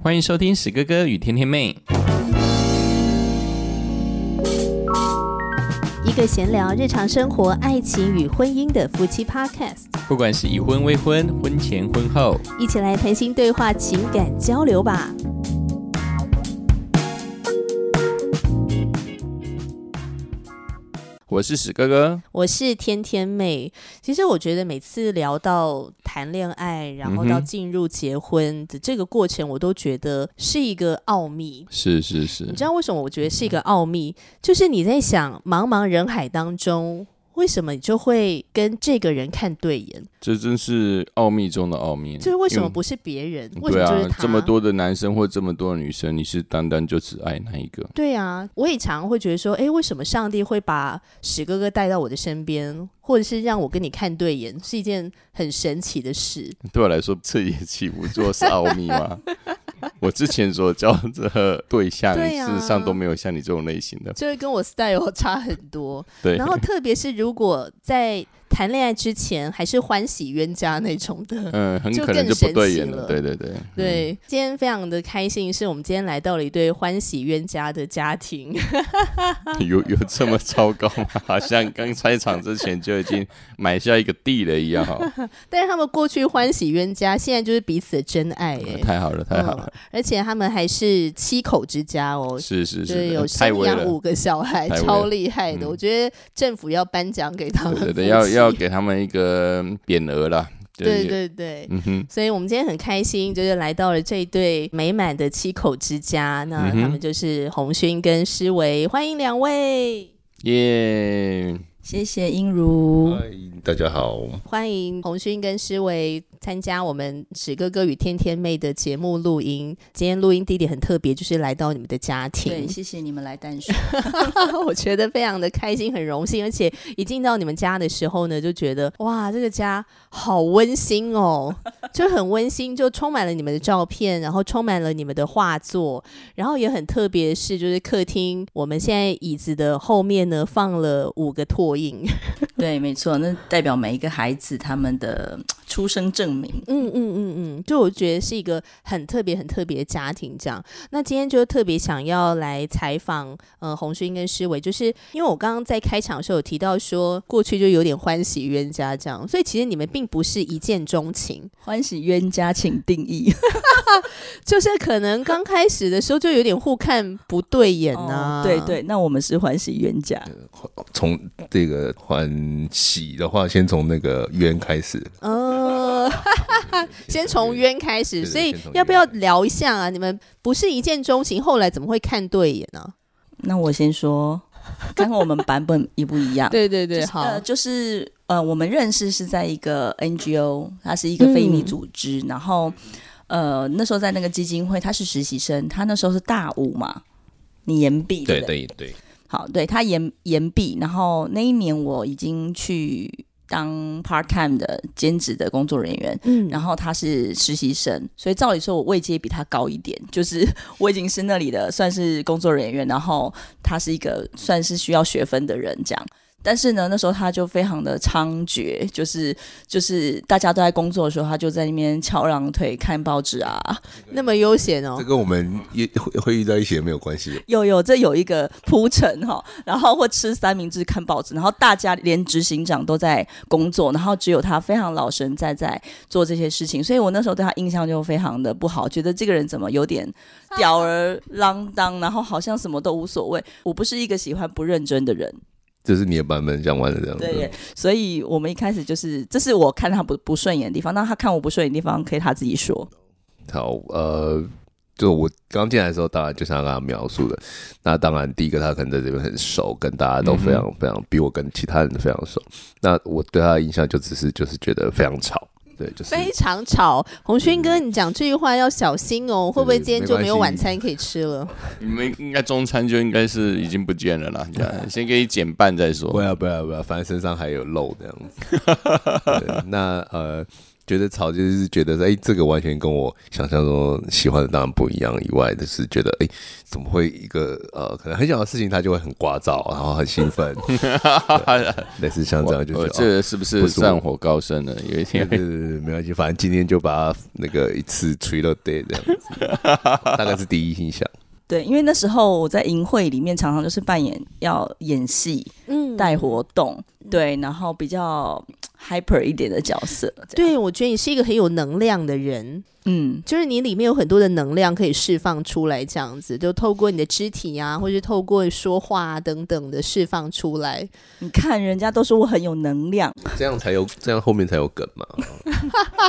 欢迎收听史哥哥与甜甜妹。一个闲聊日常生活、爱情与婚姻的夫妻 Podcast，不管是已婚、未婚、婚前、婚后，一起来谈心对话、情感交流吧。我是史哥哥，我是天天妹。其实我觉得每次聊到谈恋爱，然后到进入结婚的这个过程，我都觉得是一个奥秘。是是是，你知道为什么我觉得是一个奥秘？就是你在想茫茫人海当中。为什么你就会跟这个人看对眼？这真是奥秘中的奥秘。就是为什么不是别人？为什么就是他？这么多的男生或这么多的女生，你是单单就只爱那一个？对啊，我也常会觉得说，哎，为什么上帝会把史哥哥带到我的身边，或者是让我跟你看对眼，是一件很神奇的事。对我来说，这也岂不做是奥秘吗？我之前所交的对象，事实上都没有像你这种类型的，就会跟我 style 差很多。对，然后特别是如果在。谈恋爱之前还是欢喜冤家那种的，嗯，很可能就不对眼了。对对对，对，今天非常的开心，是我们今天来到了一对欢喜冤家的家庭。有有这么糟糕吗？好像刚开场之前就已经买下一个地了一样哈。但是他们过去欢喜冤家，现在就是彼此的真爱哎，太好了，太好了。而且他们还是七口之家哦，是是是，有生养五个小孩，超厉害的。我觉得政府要颁奖给他们，对要要。要给他们一个匾额了，对对对，嗯哼，所以我们今天很开心，就是来到了这一对美满的七口之家，那他们就是红勋跟诗维，欢迎两位，耶。谢谢英如，嗨，大家好，欢迎红勋跟诗维参加我们史哥哥与天天妹的节目录音。今天录音地点很特别，就是来到你们的家庭。对，谢谢你们来淡水，我觉得非常的开心，很荣幸。而且一进到你们家的时候呢，就觉得哇，这个家好温馨哦，就很温馨，就充满了你们的照片，然后充满了你们的画作，然后也很特别的是，就是客厅我们现在椅子的后面呢放了五个拓。对，没错，那代表每一个孩子他们的出生证明。嗯嗯嗯嗯，就我觉得是一个很特别、很特别的家庭。这样，那今天就特别想要来采访，呃，洪勋跟诗伟，就是因为我刚刚在开场的时候有提到说，过去就有点欢喜冤家这样，所以其实你们并不是一见钟情。欢喜冤家，请定义，就是可能刚开始的时候就有点互看不对眼呢。对对，那我们是欢喜冤家，从这。这个欢喜的话，先从那个冤开始。哦，先从冤开始，所以要不要聊一下啊？你们不是一见钟情，后来怎么会看对眼呢？那我先说，刚刚我们版本一不一样？对对对，好，就是呃，我们认识是在一个 NGO，它是一个非利组织，然后呃，那时候在那个基金会，他是实习生，他那时候是大五嘛，你延毕，对对对。好，对他延延毕，然后那一年我已经去当 part time 的兼职的工作人员，嗯，然后他是实习生，所以照理说我位阶比他高一点，就是我已经是那里的算是工作人员，然后他是一个算是需要学分的人，这样。但是呢，那时候他就非常的猖獗，就是就是大家都在工作的时候，他就在那边翘二郎腿看报纸啊，那么悠闲哦。这跟我们也会会遇到一些没有关系。有有，这有一个铺陈哈，然后或吃三明治看报纸，然后大家连执行长都在工作，然后只有他非常老神在在做这些事情，所以我那时候对他印象就非常的不好，觉得这个人怎么有点吊儿郎当，然后好像什么都无所谓。我不是一个喜欢不认真的人。这是你的版本讲完了这样子，对，所以我们一开始就是，这是我看他不不顺眼的地方，那他看我不顺眼的地方，可以他自己说。好，呃，就我刚进来的时候，当然就像刚刚描述的，那当然第一个他可能在这边很熟，跟大家都非常非常比我跟其他人非常熟，那我对他的印象就只是就是觉得非常吵。对，就是非常吵。红勋哥，你讲这句话要小心哦，会不会今天就没有晚餐可以吃了？你们应该中餐就应该是已经不见了啦。先给你减半再说。不要不要不要，反正身上还有肉这样子。那呃，觉得吵就是觉得哎，这个完全跟我想象中喜欢的当然不一样。以外就是觉得哎，怎么会一个呃，可能很小的事情他就会很聒噪，然后很兴奋，类似像这样，就觉得这是不是战火高升了？有一天，对对对，没关系，反正今天就把它那个一次吹了 day 这样子，大概是第一印象。对，因为那时候我在营会里面常常就是扮演要演戏、嗯，带活动，对，然后比较 hyper 一点的角色。对，我觉得你是一个很有能量的人，嗯，就是你里面有很多的能量可以释放出来，这样子就透过你的肢体啊，或是透过说话啊等等的释放出来。你看人家都说我很有能量，这样才有，这样后面才有梗嘛。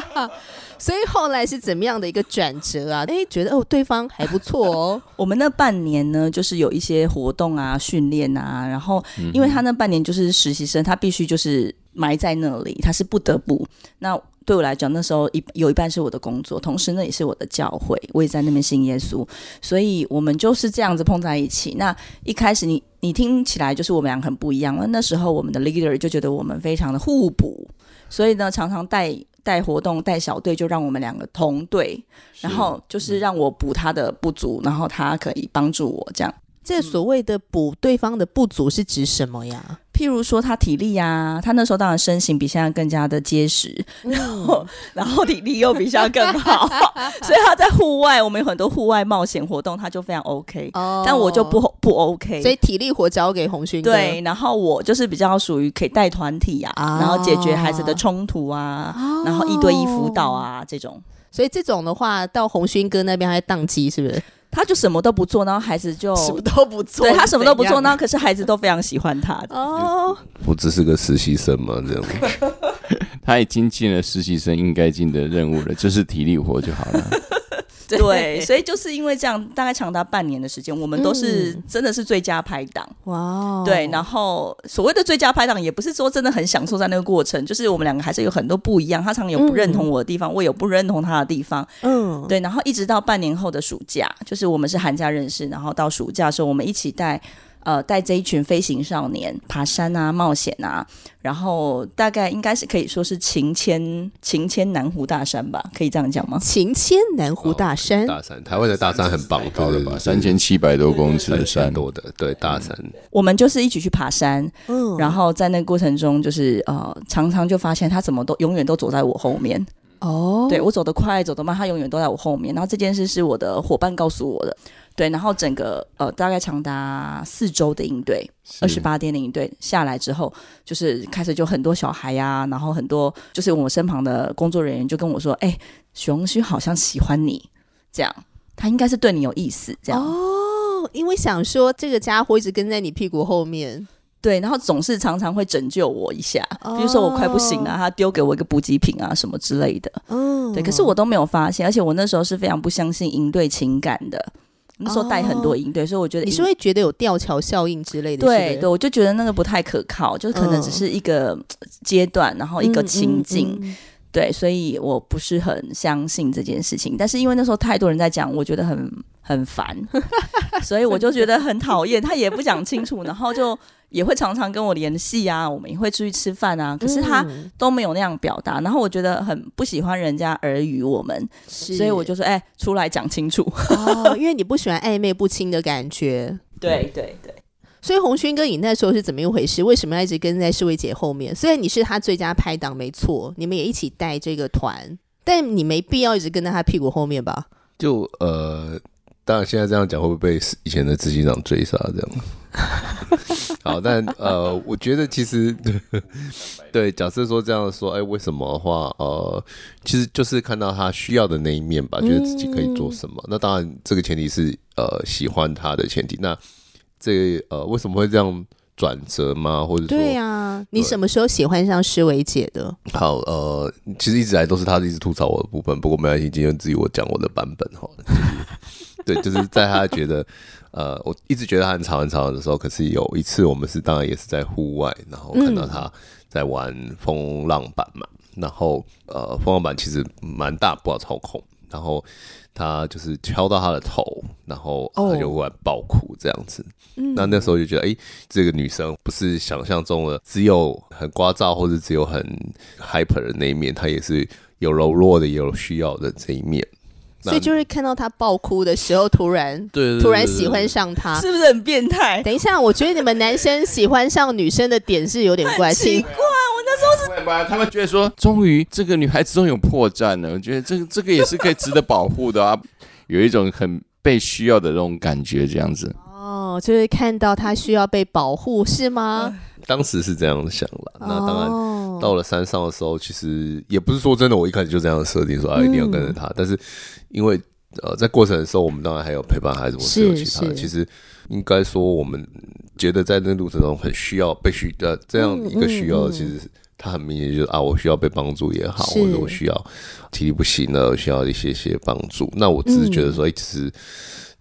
所以后来是怎么样的一个转折啊？哎，觉得哦，对方还不错哦。我们那半年呢，就是有一些活动啊、训练啊，然后因为他那半年就是实习生，他必须就是埋在那里，他是不得不。那对我来讲，那时候一有一半是我的工作，同时那也是我的教会，我也在那边信耶稣，所以我们就是这样子碰在一起。那一开始你你听起来就是我们俩很不一样，那那时候我们的 leader 就觉得我们非常的互补，所以呢，常常带。带活动带小队，就让我们两个同队，然后就是让我补他的不足，然后他可以帮助我这样。这所谓的补对方的不足是指什么呀？譬如说他体力呀，他那时候当然身形比现在更加的结实，然后然后体力又比现在更好，所以他在户外，我们有很多户外冒险活动，他就非常 OK。哦，但我就不不 OK，所以体力活交给红勋。对，然后我就是比较属于可以带团体啊，然后解决孩子的冲突啊，然后一对一辅导啊这种。所以这种的话，到红勋哥那边还宕机，是不是？他就什么都不做，然后孩子就什么都不做。对他什么都不做，然后可是孩子都非常喜欢他。哦，不只是个实习生嘛？这样，他已经尽了实习生应该尽的任务了，就是体力活就好了。对，所以就是因为这样，大概长达半年的时间，我们都是真的是最佳拍档。哇，对，然后所谓的最佳拍档，也不是说真的很享受在那个过程，就是我们两个还是有很多不一样。他常常有不认同我的地方，我有不认同他的地方。嗯，对，然后一直到半年后的暑假，就是我们是寒假认识，然后到暑假的时候，我们一起带。呃，带这一群飞行少年爬山啊、冒险啊，然后大概应该是可以说是情牵情牵南湖大山吧，可以这样讲吗？情牵南湖大山，大山，台湾的大山很棒，高的吧，三千七百多公尺的山多的，对，大山。我们就是一起去爬山，嗯，然后在那个过程中，就是呃，常常就发现他怎么都永远都走在我后面，哦，对我走得快，走得慢，他永远都在我后面。然后这件事是我的伙伴告诉我的。对，然后整个呃大概长达四周的应对，二十八天的应对下来之后，就是开始就很多小孩呀，然后很多就是我身旁的工作人员就跟我说：“哎，熊熊好像喜欢你，这样他应该是对你有意思。”这样哦，因为想说这个家伙一直跟在你屁股后面，对，然后总是常常会拯救我一下，比如说我快不行了，他丢给我一个补给品啊什么之类的，嗯，对，可是我都没有发现，而且我那时候是非常不相信应对情感的。那时候带很多营队，所以我觉得你是会觉得有吊桥效应之类的。对对，我就觉得那个不太可靠，就是可能只是一个阶段，然后一个情境。对，所以我不是很相信这件事情。但是因为那时候太多人在讲，我觉得很很烦，所以我就觉得很讨厌。他也不讲清楚，然后就。也会常常跟我联系啊，我们也会出去吃饭啊，可是他都没有那样表达，然后我觉得很不喜欢人家耳语我们，所以我就说，哎，出来讲清楚哦，因为你不喜欢暧昧不清的感觉。对对对，所以红勋哥，你那时候是怎么一回事？为什么要一直跟在世卫姐后面？虽然你是他最佳拍档，没错，你们也一起带这个团，但你没必要一直跟在他屁股后面吧？就呃。当然，现在这样讲会不会被以前的执行长追杀？这样 好，但呃，我觉得其实 对，假设说这样说，哎，为什么的话，呃，其实就是看到他需要的那一面吧，觉得自己可以做什么。那当然，这个前提是呃喜欢他的前提。那这呃为什么会这样转折吗？或者说，对呀，你什么时候喜欢上施维姐的？好，呃，其实一直来都是他一直吐槽我的部分，不过没关系，今天自己我讲我的版本哈。对，就是在他觉得，呃，我一直觉得他很吵很吵的时候，可是有一次我们是当然也是在户外，然后看到他在玩风浪板嘛，然后呃，风浪板其实蛮大，不好操控，然后他就是敲到他的头，然后他就忽然爆哭这样子。那那时候就觉得，哎，这个女生不是想象中的只有很聒噪或者只有很 hyper 的那一面，她也是。有柔弱的，也有需要的这一面。所以就是看到他爆哭的时候，突然对突然喜欢上他，是不是很变态？等一下，我觉得你们男生喜欢上女生的点是有点怪，奇怪。我那时候是吧？他们觉得说，终于这个女孩子终于有破绽了。我觉得这个这个也是可以值得保护的啊，有一种很被需要的那种感觉，这样子。哦，就是看到他需要被保护，是吗？当时是这样想了。那当然，到了山上的时候，其实也不是说真的，我一开始就这样设定说啊，一定要跟着他。但是因为呃，在过程的时候，我们当然还有陪伴孩子，或是有其他的。其实应该说，我们觉得在那路程中很需要被需的这样一个需要，其实他很明显就是啊，我需要被帮助也好，或者我需要体力不行了，需要一些些帮助。那我只是觉得说，哎，其实。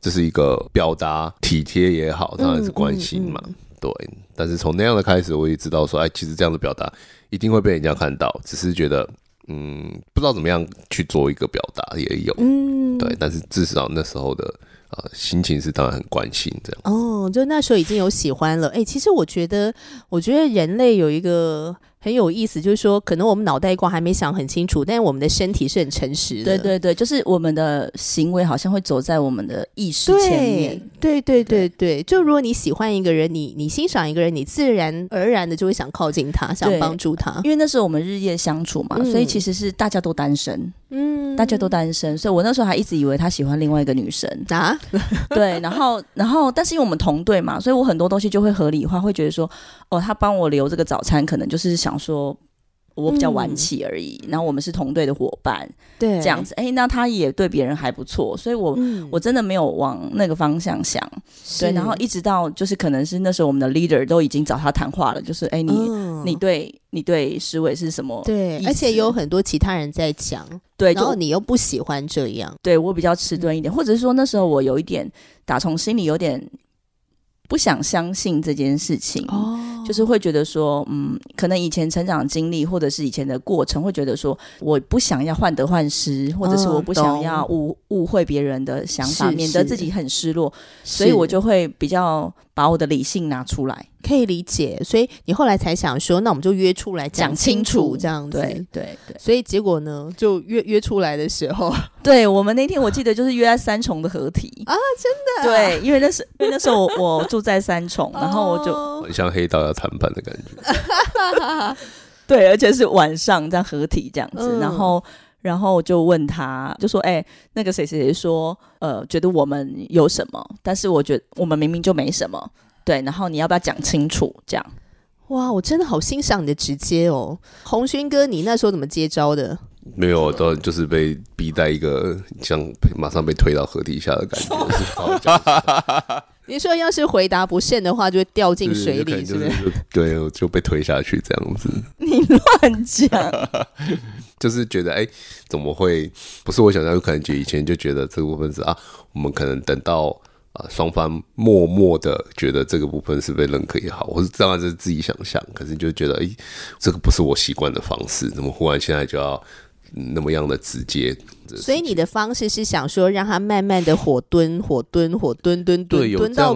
这是一个表达体贴也好，当然是关心嘛，对。但是从那样的开始，我也知道说，哎，其实这样的表达一定会被人家看到，只是觉得，嗯，不知道怎么样去做一个表达也有，嗯，对。但是至少那时候的呃心情是当然很关心这样。哦，就那时候已经有喜欢了。哎，其实我觉得，我觉得人类有一个。很有意思，就是说，可能我们脑袋瓜还没想很清楚，但是我们的身体是很诚实的。对对对，就是我们的行为好像会走在我们的意识前面。对对对对，就如果你喜欢一个人，你你欣赏一个人，你自然而然的就会想靠近他，想帮助他。因为那时候我们日夜相处嘛，所以其实是大家都单身，嗯，大家都单身，所以我那时候还一直以为他喜欢另外一个女生。啊。对，然后然后，但是因为我们同队嘛，所以我很多东西就会合理化，会觉得说，哦，他帮我留这个早餐，可能就是想。说我比较晚起而已，然后我们是同队的伙伴，对，这样子，哎，那他也对别人还不错，所以我我真的没有往那个方向想，对，然后一直到就是可能是那时候我们的 leader 都已经找他谈话了，就是哎，你你对你对石伟是什么？对，而且有很多其他人在讲，对，然后你又不喜欢这样，对我比较迟钝一点，或者是说那时候我有一点打从心里有点。不想相信这件事情，就是会觉得说，嗯，可能以前成长经历或者是以前的过程，会觉得说，我不想要患得患失，或者是我不想要误误会别人的想法，免得自己很失落，所以我就会比较。把我的理性拿出来，可以理解，所以你后来才想说，那我们就约出来讲清楚，这样子。对对对。所以结果呢，就约约出来的时候，对我们那天我记得就是约在三重的合体 啊，真的。对，因为那是因为那时候我住在三重，然后我就很像黑道要谈判的感觉。对，而且是晚上这样合体这样子，然后。然后就问他，就说：“哎，那个谁谁谁说，呃，觉得我们有什么？但是我觉得我们明明就没什么，对。然后你要不要讲清楚？这样？哇，我真的好欣赏你的直接哦，红勋哥，你那时候怎么接招的？没有，都就是被逼在一个像马上被推到河底下的感觉。你说要是回答不慎的话，就会掉进水里，是不是？对，就被推下去这样子。你乱讲。”就是觉得，哎，怎么会不是我想象？有可能就以前就觉得这个部分是啊，我们可能等到啊双方默默的觉得这个部分是被认可也好，我是当然是自己想象，可是就觉得，哎，这个不是我习惯的方式，怎么忽然现在就要那么样的直接？所以你的方式是想说，让他慢慢的火蹲，火蹲，火蹲，蹲蹲蹲到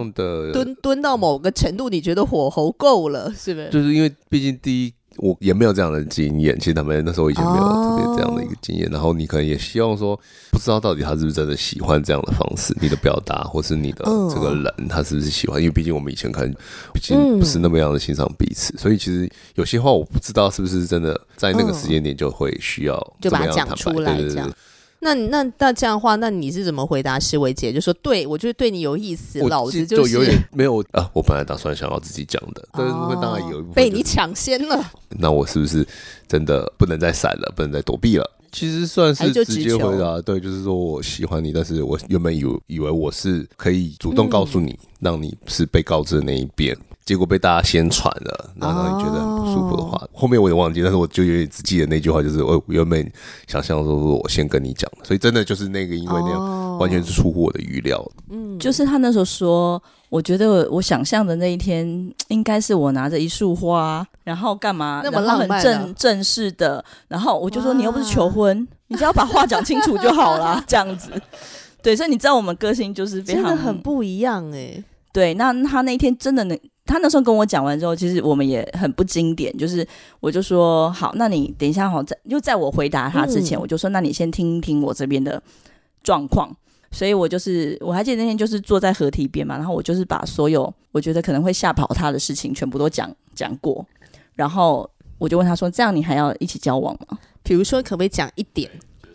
蹲蹲到某个程度，你觉得火候够了，是不是？就是因为毕竟第一。我也没有这样的经验，其实他们那时候以前没有特别这样的一个经验，然后你可能也希望说，不知道到底他是不是真的喜欢这样的方式，你的表达或是你的这个人，他是不是喜欢？因为毕竟我们以前可能毕竟不是那么样的欣赏彼此，所以其实有些话我不知道是不是真的在那个时间点就会需要就把它讲出来这样。那那那这样的话，那你是怎么回答施伟姐？就说对我就是对你有意思，老子就有点没有啊。我本来打算想要自己讲的，但是当然有一部分被你抢先了。那我是不是真的不能再闪了，不能再躲避了？其实算是直接回答，对，就是说我喜欢你，但是我原本以以为我是可以主动告诉你，让你是被告知的那一边。结果被大家先传了，然后让你觉得很不舒服的话，后面我也忘记，但是我就有点只记得那句话，就是我原本想象说，我先跟你讲，所以真的就是那个，因为那样完全是出乎我的预料。嗯，就是他那时候说，我觉得我想象的那一天应该是我拿着一束花，然后干嘛，那么浪漫、正正式的，然后我就说，你又不是求婚，你只要把话讲清楚就好了，这样子。对，所以你知道我们个性就是非常很不一样哎。对，那他那天真的能他那时候跟我讲完之后，其实我们也很不经典，就是我就说好，那你等一下好，在就在我回答他之前，嗯我就说那你先听听我这边的状况。所以我就是我还记得那天就是坐在河堤边嘛，然后我就是把所有我觉得可能会吓跑他的事情全部都讲讲过，然后我就问他说：“这样你还要一起交往吗？”比如说，可不可以讲一点？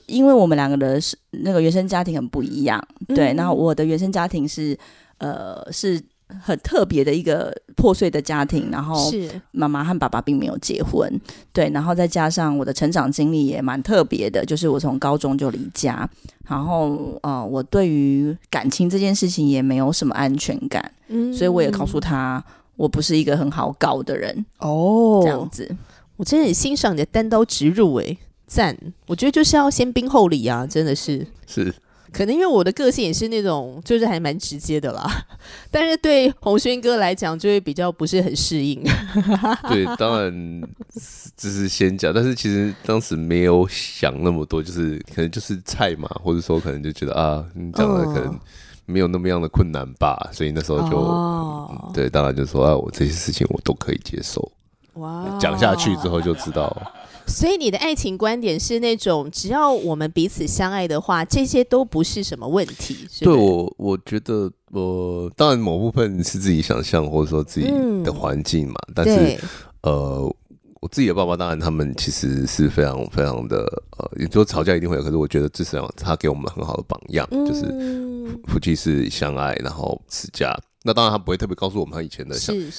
因为我们两个的是那个原生家庭很不一样，对。嗯那我的原生家庭是呃是很特别的一个破碎的家庭，然后是妈妈和爸爸并没有结婚，对。然后再加上我的成长经历也蛮特别的，就是我从高中就离家，然后呃我对于感情这件事情也没有什么安全感，嗯所以我也告诉他。我不是一个很好搞的人，哦，这样子。我真的很欣赏你的单刀直入，哎，赞！我觉得就是要先兵后礼啊，真的是。是可能因为我的个性也是那种，就是还蛮直接的啦。但是对洪轩哥来讲，就会比较不是很适应。对，当然只是先讲，但是其实当时没有想那么多，就是可能就是菜嘛，或者说可能就觉得啊，你讲的可能嗯没有那么样的困难吧，所以那时候就、对，当然就说啊，我这些事情我都可以接受。哇讲下去之后就知道，所以你的爱情观点是那种，只要我们彼此相爱的话，这些都不是什么问题。是对我我觉得我当然某部分是自己想象或者说自己的环境嘛，但是呃，我自己的爸爸当然他们其实是非常非常的呃，你说吵架一定会有，可是我觉得至少他给我们很好的榜样，就是嗯夫妻是相爱，然后持家。那当然他不会特别告诉我们他以前的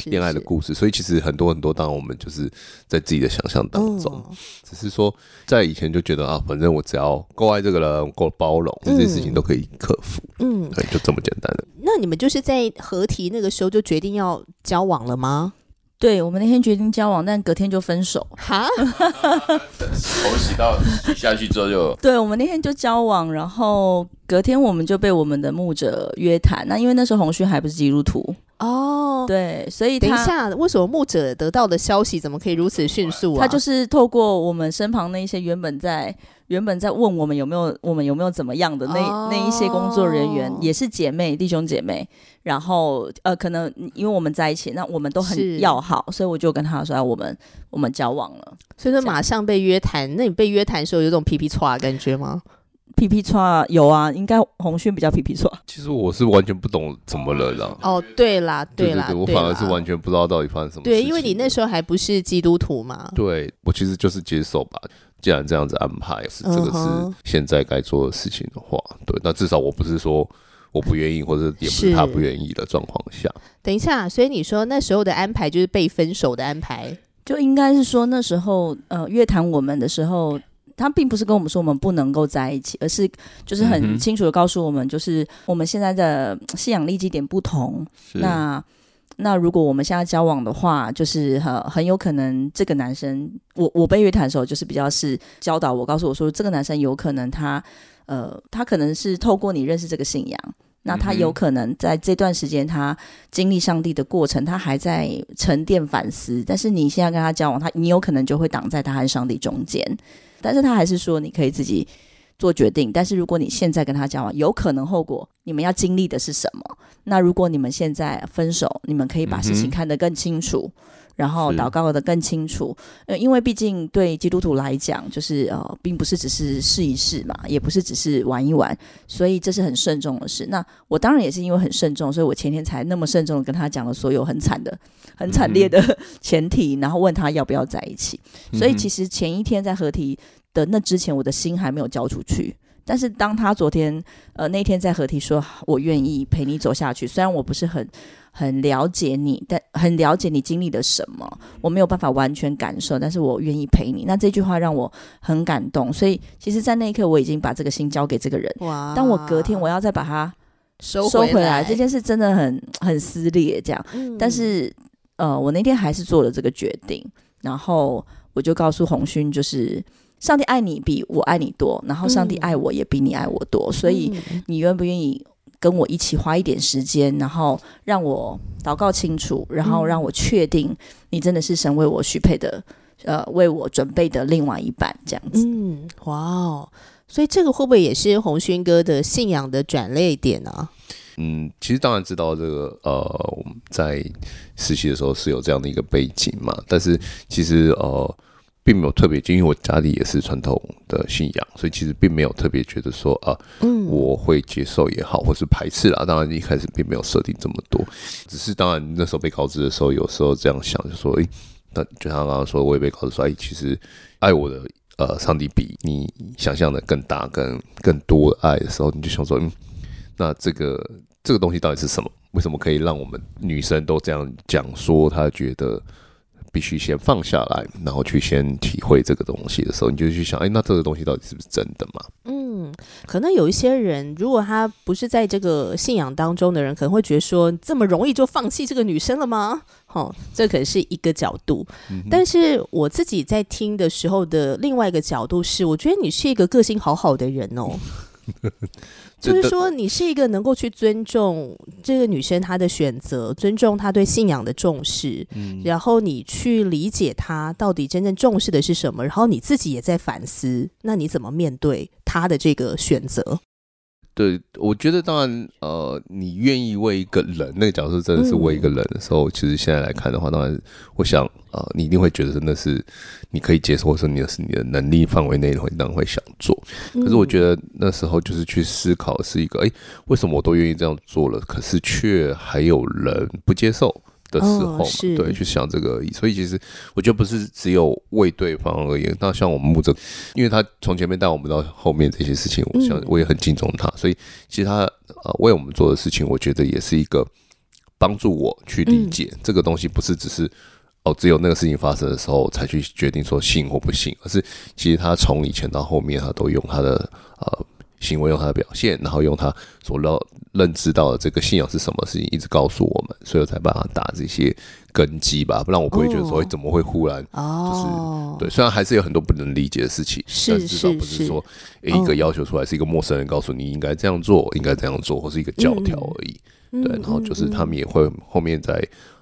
恋爱的故事，所以其实很多很多，当然我们就是在自己的想象当中，嗯只是说在以前就觉得啊，反正我只要够爱这个人，够包容，这些事情都可以克服，嗯，对，就这么简单的。那你们就是在合体那个时候就决定要交往了吗？对我们那天决定交往，但隔天就分手。哈，头洗到洗下去之后就对，我们那天就交往，然后隔天我们就被我们的牧者约谈。那因为那时候洪勋还不是基督徒，哦，对，所以他等一下，为什么牧者得到的消息怎么可以如此迅速啊？他就是透过我们身旁那一些原本在原本在问我们有没有我们有没有怎么样的那、哦那一些工作人员，也是姐妹弟兄姐妹，然后呃，可能因为我们在一起，那我们都很要好，所以我就跟他说，啊、我们我们交往了。所以说马上被约谈。那你被约谈的时候有种皮皮唰的感觉吗？皮皮叉有啊，应该红勋比较皮皮叉。其实我是完全不懂怎么了啦。哦，对啦，对啦，对对，我对反而是完全不知道到底发生什么事情。对，因为你那时候还不是基督徒嘛。对我其实就是接受吧。既然这样子安排是这个是现在该做的事情的话，对，那至少我不是说我不愿意，或者也不是是他不愿意的状况下，等一下，所以你说那时候的安排就是被分手的安排。就应该是说那时候呃约谈我们的时候，他并不是跟我们说我们不能够在一起，而是就是嗯很清楚的告诉我们，就是我们现在的信仰立基点不同。那那如果我们现在交往的话，就是很很有可能这个男生，我我被约谈的时候，就是比较是教导我，告诉我说这个男生有可能他呃他可能是透过你认识这个信仰。那他有可能在这段时间，他经历上帝的过程，他还在沉淀反思。但是你现在跟他交往，他你有可能就会挡在他和上帝中间。但是他还是说你可以自己做决定。但是如果你现在跟他交往，有可能后果你们要经历的是什么？那如果你们现在分手，你们可以把事情看得更清楚。然后祷告的更清楚，呃，因为毕竟对基督徒来讲，就是呃，并不是只是试一试嘛，也不是只是玩一玩，所以这是很慎重的事。那我当然也是因为很慎重，所以我前天才那么慎重的跟他讲了所有很惨的、很惨烈的前提，然后问他要不要在一起。所以其实实前一天在合体的那之前，我的心还没有交出去。但是当他昨天呃那天在合体说我愿意陪你走下去，虽然我不是很很了解你，但很了解你经历了什么，我没有办法完全感受，但是我愿意陪你。那这句话让我很感动，所以其实，在那一刻我已经把这个心交给这个人。哇当我隔天我要再把它收收回来来，这件事真的很很撕裂，这样。嗯但是呃，我那天还是做了这个决定，然后我就告诉红勋，就是上帝爱你比我爱你多，然后上帝嗯爱我也比你爱我多，所以嗯你愿不愿意跟我一起花一点时间，然后让我祷告清楚，然后嗯让我确定你真的是神为我许配的，呃，为我准备的另外一半，这样子。嗯，哇哦，所以这个会不会也是红勋哥的信仰的转捩点啊？嗯，其实当然知道这个呃，我们在实习的时候是有这样的一个背景嘛，但是其实呃，并没有特别，因为我家里也是传统的信仰，所以其实并没有特别觉得说啊，嗯我会接受也好，或是排斥啦。当然一开始并没有设定这么多，只是当然那时候被告知的时候，有时候这样想，就说，诶、那就像刚刚说，我也被告知说，哎、其实爱我的呃上帝比你想象的更大、更更多的爱的时候，你就想说，嗯，那这个这个东西到底是什么？为什么可以让我们女生都这样讲说？她觉得必须先放下来，然后去先体会这个东西的时候，你就去想，哎、那这个东西到底是不是真的嘛？嗯，可能有一些人，如果他不是在这个信仰当中的人，可能会觉得说，这么容易就放弃这个女生了吗？哦，这可能是一个角度。但是我自己在听的时候的另外一个角度是，我觉得你是一个个性好好的人哦。就是说，你是一个能够去尊重这个女生她的选择，尊重她对信仰的重视，然后你去理解她到底真正重视的是什么，然后你自己也在反思，那你怎么面对她的这个选择？对，我觉得当然，呃，你愿意为一个人，那个角色真的是为一个人的时候，其实现在来看的话，当然，我想，呃，你一定会觉得真的是你可以接受，或者说你的是你的能力范围内，会当然会想做。可是我觉得那时候就是去思考，是一个，哎、为什么我都愿意这样做了，可是却还有人不接受？的时候嘛，哦对，去想这个而已。所以其实我觉得不是只有为对方而言。那像我们牧者，因为他从前面带我们到后面这些事情，我想我也很敬重他。所以其实他呃为我们做的事情，我觉得也是一个帮助我去理解、这个东西，不是只是。哦，只有那个事情发生的时候才去决定说信或不信，而是其实他从以前到后面，他都用他的呃行为，用他的表现，然后用他所认认知到的这个信仰是什么事情，一直告诉我们，所以我才帮他打这些根基吧，不然我不会觉得说、哦怎么会忽然哦，对，虽然还是有很多不能理解的事情，是但至少是是不是说诶一个要求出来是一个陌生人告诉你应该这样做，应该这样做，或是一个教条而已。嗯对，然后就是他们也会后面在、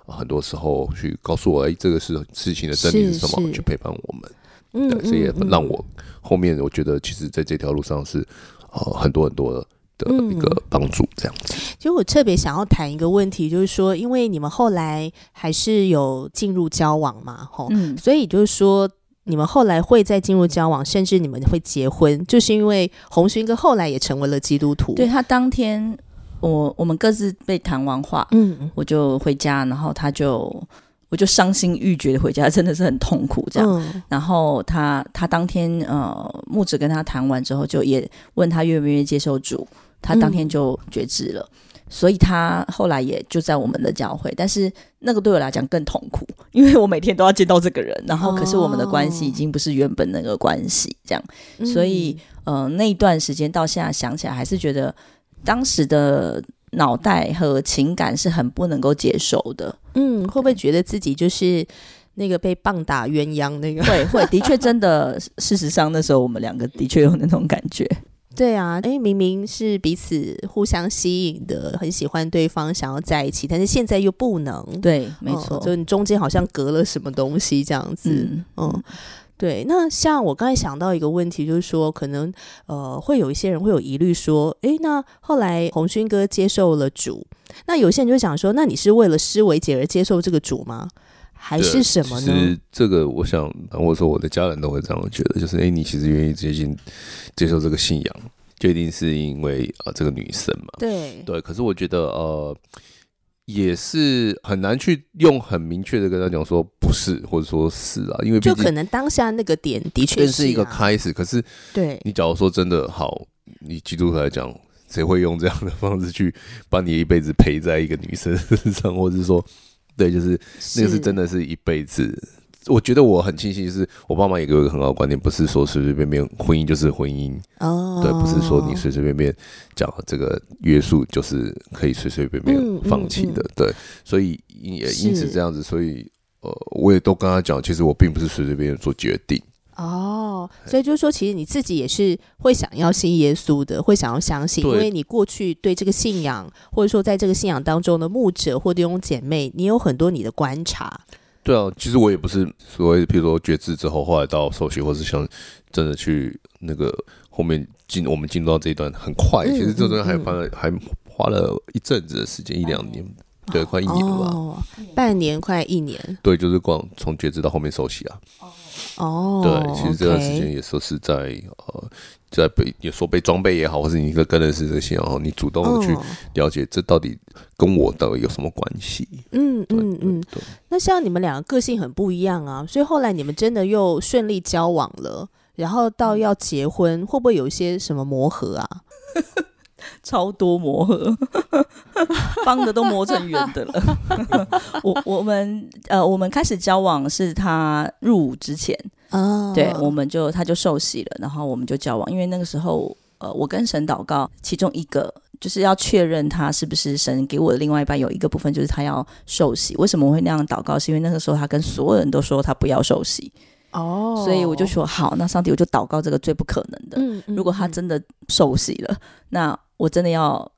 呃很多时候去告诉我，哎、这个事事情的真理是什么，是去陪伴我们。嗯对，所以也嗯让我后面我觉得，其实在这条路上是呃很多很多的的嗯一个帮助，这样子。其实我特别想要谈一个问题，就是说，因为你们后来还是有进入交往嘛，吼，嗯，所以就是说，你们后来会再进入交往，甚至你们会结婚，就是因为红勋哥后来也成为了基督徒。对，他当天我我们各自被谈完话，嗯，我就回家，然后他就我就伤心欲绝的回家，真的是很痛苦这样。嗯然后他他当天呃，木子跟他谈完之后，就也问他愿不愿意接受主，他当天就决志了。所以他后来也就在我们的教会，但是那个对我来讲更痛苦，因为我每天都要见到这个人，然后可是我们的关系已经不是原本那个关系这样，嗯所以呃那一段时间到现在想起来，还是觉得当时的脑袋和情感是很不能够接受的。嗯，会不会觉得自己就是那个被棒打鸳鸯那个？会会，的确真的，事实上那时候我们两个的确有那种感觉。对啊，哎，明明是彼此互相吸引的，很喜欢对方，想要在一起，但是现在又不能。对，没嗯错，就你中间好像隔了什么东西这样子。嗯嗯，对。那像我刚才想到一个问题，就是说，可能呃，会有一些人会有疑虑说，诶，那后来红勋哥接受了主，那有些人就想说，那你是为了施为解而接受这个主吗？还是什么呢？其实这个，我想，或者说我的家人都会这样觉得，就是哎、诶你其实愿意接近接受这个信仰，就一定是因为啊、呃这个女生嘛。对，对，可是我觉得呃，也是很难去用很明确的跟他讲说不是，或者说是啊，因为就可能当下那个点的确这是一个啊开始。可是对，你假如说真的好，你基督徒来讲，谁会用这样的方式去把你一辈子陪在一个女生身上，或者是说，对，就是那个是真的是一辈子。我觉得我很庆幸，就是我爸妈也给我一个很好的观念，不是说随随便便婚姻就是婚姻，哦，对，不是说你随随便便讲这个约束就是可以随随便便嗯放弃的，嗯。对，所以也因此是。这样子，所以呃，我也都跟他讲，其实我并不是随随便便做决定，哦，所以就是说，其实你自己也是会想要信耶稣的，会想要相信，因对为你过去对这个信仰，或者说在这个信仰当中的牧者或弟兄姐妹，你有很多你的观察。对啊，其实我也不是所谓，譬如说觉知之后，后来到受洗，或是像真的去那个后面进我们进入到这一段很快，嗯其实这段还嗯花了还花了一阵子的时间，一两年，对，快一年了吧？哦，半年快一年对，就是光从觉知到后面受洗啊。哦。对，其实这段时间也说是在呃，在被也说被装备也好，或是你跟跟认识这些，然后你主动的去哦了解这到底跟我到底有什么关系？嗯嗯嗯，那像你们两个个性很不一样啊，所以后来你们真的又顺利交往了，然后到要结婚，会不会有一些什么磨合啊？超多磨合，方的都磨成圆的了。我我们呃，我们开始交往是他入伍之前，啊对，我们就他就受洗了，然后我们就交往，因为那个时候呃，我跟神祷告，其中一个就是要确认他是不是神给我的另外一半，有一个部分就是他要受洗。为什么我会那样祷告？是因为那个时候他跟所有人都说他不要受洗，哦，所以我就说好，那上帝我就祷告这个最不可能的。嗯，嗯如果他嗯真的受洗了，那我真的要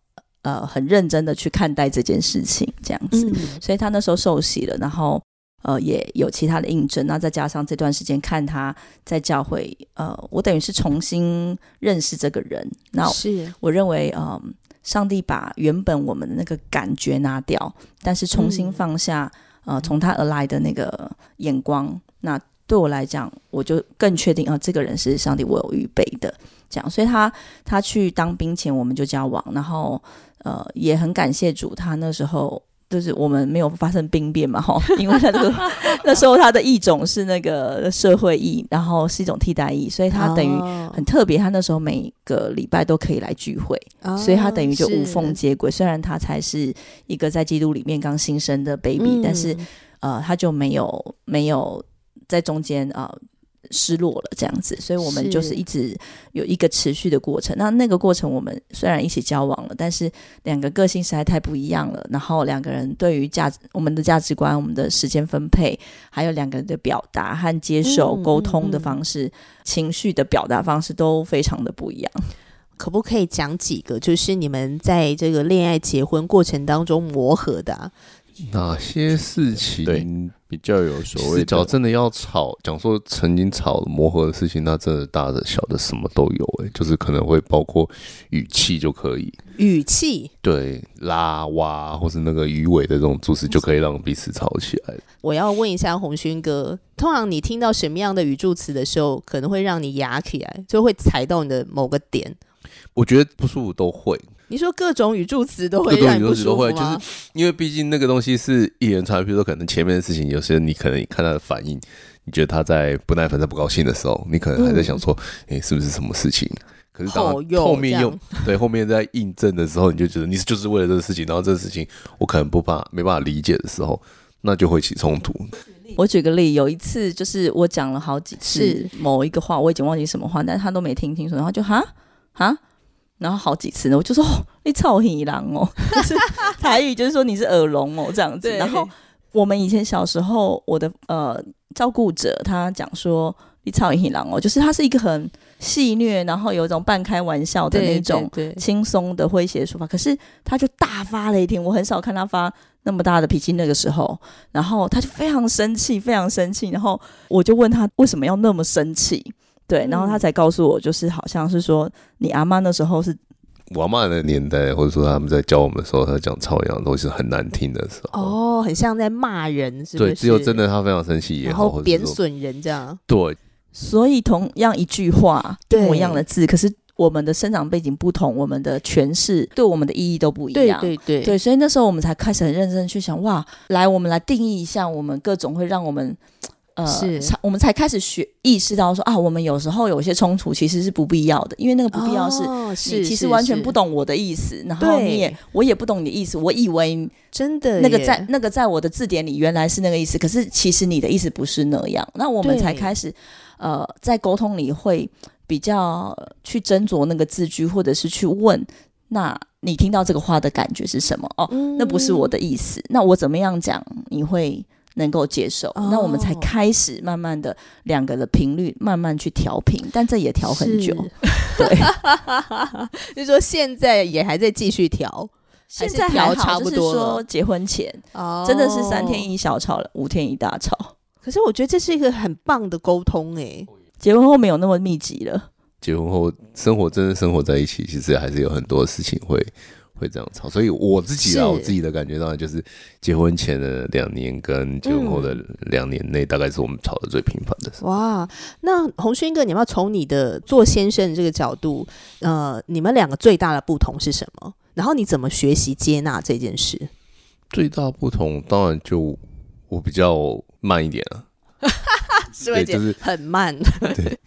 呃很认真的去看待这件事情，这样子。嗯所以他那时候受洗了，然后呃也有其他的印证，那再加上这段时间看他在教会，呃，我等于是重新认识这个人。那是我认为，嗯、上帝把原本我们的那个感觉拿掉，但是重新嗯放下，呃，从他而来的那个眼光，那对我来讲，我就更确定啊、这个人是上帝我有预备的。这样，所以他他去当兵前我们就交往，然后呃也很感谢主，他那时候就是我们没有发生兵变嘛，哈，因为他这个那时候他的异种是那个社会义，然后是一种替代役，所以他等于哦很特别，他那时候每个礼拜都可以来聚会，哦所以他等于就无是缝接轨。虽然他才是一个在基督里面刚新生的 baby，、但是嗯呃，他就没有没有在中间呃失落了这样子，所以我们就是一直有一个持续的过程。那那个过程，我们虽然一起交往了，但是两个个性实在太不一样了。然后两个人对于价值、我们的价值观、我们的时间分配，还有两个人的表达和接受、嗯沟通的嗯嗯方式、情绪的表达方式都非常的不一样。可不可以讲几个，就是你们在这个恋爱结婚过程当中磨合的、啊？哪些事情？对比较有所谓只要，真的要吵，讲说曾经吵磨合的事情，那真的大的小的什么都有、欸，就是可能会包括语气就可以，语气，对，拉哇或是那个鱼尾的这种助词就可以让彼此吵起来。我要问一下红勋哥，通常你听到什么样的语助词的时候，可能会让你牙起来，就会踩到你的某个点？我觉得不舒服都会，你说各种语助词都会各种让你不语助词都会，舒服吗？就是因为毕竟那个东西是一连串，比如说可能前面的事情，有些人你可能看他的反应，你觉得他在不耐烦、在不高兴的时候，你可能还在想说，诶，是不是什么事情？可是当后面又对后面在印证的时候，你就觉得你是就是为了这个事情，然后这个事情我可能不怕没办法理解的时候，那就会起冲突。我举个例，有一次就是我讲了好几次某一个话，我已经忘记什么话，但是他都没听清楚，然后就哈哈，然后好几次呢，我就说、哦、你操你狼哦，就是台语就是说你是耳聋哦这样子。然后我们以前小时候，我的呃照顾者他讲说你操你狼哦，就是他是一个很戏谑，然后有一种半开玩笑的对那种轻松的诙谐说法，可是他就大发雷霆，我很少看他发那么大的脾气。那个时候，然后他就非常生气，非常生气，然后我就问他为什么要那么生气，对，然后他嗯才告诉我，就是好像是说你阿妈那时候是我阿妈的年代，或者说他们在教我们的时候，他讲超样都是很难听的时候。哦，很像在骂人，是不是？对，只有真的他非常生气也好，然后贬损人这样。对，所以同样一句话，模一样的字，可是我们的生长背景不同，我们的诠释对我们的意义都不一对样。对对对，所以那时候我们才开始很认真去想，哇，来，我们来定义一下我们各种会让我们。呃，是才我们才开始学意识到说啊，我们有时候有些冲突其实是不必要的，因为那个不必要是哦、你其实完全不懂我的意思，然后你也我也不懂你的意思，我以为真的那个在那个在我的字典里原来是那个意思，可是其实你的意思不是那样。那我们才开始呃，在沟通里会比较去斟酌那个字句，或者是去问，那你听到这个话的感觉是什么？哦，嗯那不是我的意思，那我怎么样讲你会能够接受？哦。那我们才开始慢慢的两个的频率慢慢去调频，但这也调很久。对，就说现在也还在继续调，还现在是调还好差不多就是说结婚前哦。真的是三天一小吵了，五天一大吵。可是我觉得这是一个很棒的沟通哎，结婚后没有那么密集了，结婚后生活真的生活在一起，其实还是有很多事情会会这样吵。所以我自己啊，我自己的感觉当然就是结婚前的两年跟结婚后的两年内，大概是我们吵得最频繁的。哇，那红勋哥，你要不要从你的做先生这个角度，呃，你们两个最大的不同是什么？然后你怎么学习接纳这件事？最大不同当然就我比较慢一点啊，是慧姐就是很慢，对，